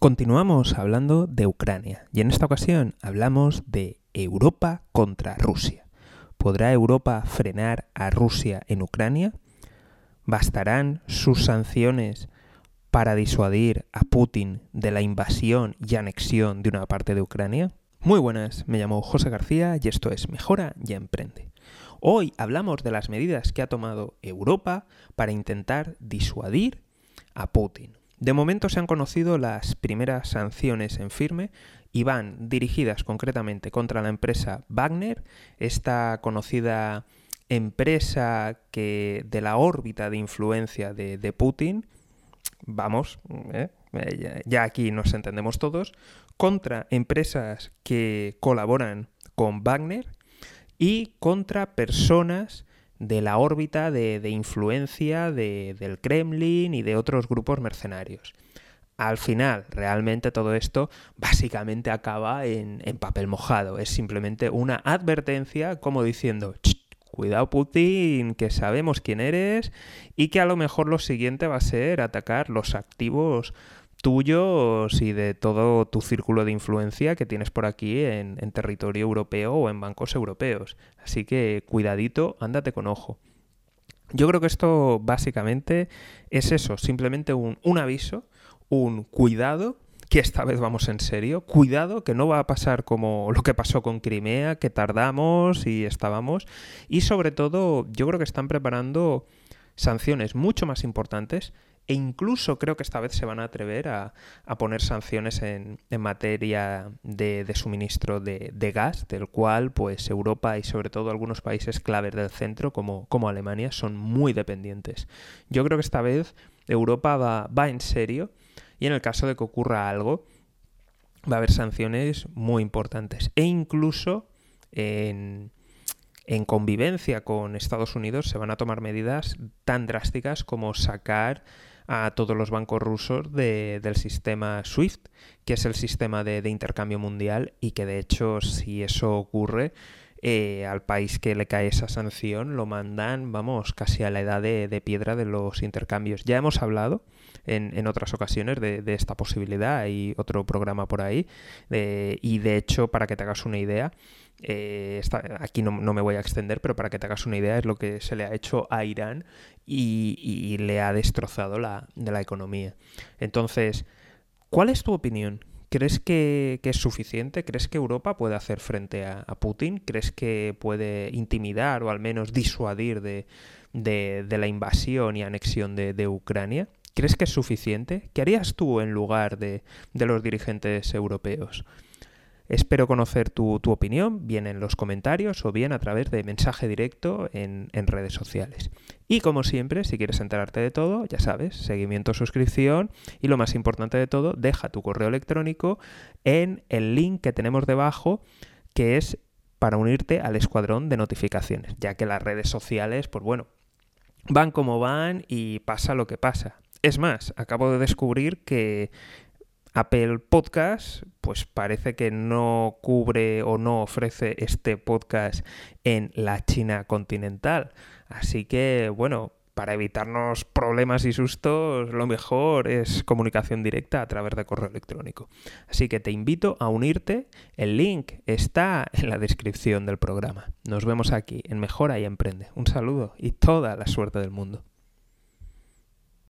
Continuamos hablando de Ucrania y en esta ocasión hablamos de Europa contra Rusia. ¿Podrá Europa frenar a Rusia en Ucrania? ¿Bastarán sus sanciones para disuadir a Putin de la invasión y anexión de una parte de Ucrania? Muy buenas, me llamo José García y esto es Mejora y Emprende. Hoy hablamos de las medidas que ha tomado Europa para intentar disuadir a Putin. De momento se han conocido las primeras sanciones en firme y van dirigidas concretamente contra la empresa Wagner, esta conocida empresa que de la órbita de influencia de, Putin, vamos, ¿eh? ya aquí nos entendemos todos, contra empresas que colaboran con Wagner y contra personas de la órbita de, influencia del Kremlin y de otros grupos mercenarios. Al final, realmente todo esto básicamente acaba en, papel mojado. Es simplemente una advertencia como diciendo, cuidado Putin, que sabemos quién eres y que a lo mejor lo siguiente va a ser atacar los activos tuyos y de todo tu círculo de influencia que tienes por aquí en, territorio europeo o en bancos europeos. Así que cuidadito, ándate con ojo. Yo creo que esto básicamente es eso, simplemente un, un aviso, un cuidado que esta vez vamos en serio. Cuidado, que no va a pasar como lo que pasó con Crimea, que tardamos y estábamos. Y sobre todo, yo creo que están preparando sanciones mucho más importantes e incluso creo que esta vez se van a atrever a, poner sanciones en, materia de, suministro de, gas, del cual pues Europa y sobre todo algunos países claves del centro como, como Alemania son muy dependientes. Yo creo que esta vez Europa va, va en serio y en el caso de que ocurra algo va a haber sanciones muy importantes e incluso en en convivencia con Estados Unidos se van a tomar medidas tan drásticas como sacar a todos los bancos rusos del sistema SWIFT, que es el sistema de, intercambio mundial y que de hecho si eso ocurre, eh, al país que le cae esa sanción lo mandan, vamos, casi a la edad de, piedra de los intercambios. Ya hemos hablado en, otras ocasiones de, esta posibilidad, hay otro programa por ahí, y de hecho, para que te hagas una idea, eh, aquí no, me voy a extender, pero para que te hagas una idea es lo que se le ha hecho a Irán y, le ha destrozado la, de la economía. Entonces, ¿cuál es tu opinión? ¿Crees que, es suficiente? ¿Crees que Europa puede hacer frente a, Putin? ¿Crees que puede intimidar o al menos disuadir de, la invasión y anexión de, Ucrania? ¿Crees que es suficiente? ¿Qué harías tú en lugar de los dirigentes europeos? Espero conocer tu, opinión, bien en los comentarios o bien a través de mensaje directo en, redes sociales. Y como siempre, si quieres enterarte de todo, ya sabes, seguimiento, suscripción y lo más importante de todo, deja tu correo electrónico en el link que tenemos debajo, que es para unirte al escuadrón de notificaciones, ya que las redes sociales, pues bueno, van como van y pasa lo que pasa. Es más, acabo de descubrir que Apple Podcast, pues parece que no cubre o no ofrece este podcast en la China continental. Así que, bueno, para evitarnos problemas y sustos, lo mejor es comunicación directa a través de correo electrónico. Así que te invito a unirte. El link está en la descripción del programa. Nos vemos aquí en Mejora y Emprende. Un saludo y toda la suerte del mundo.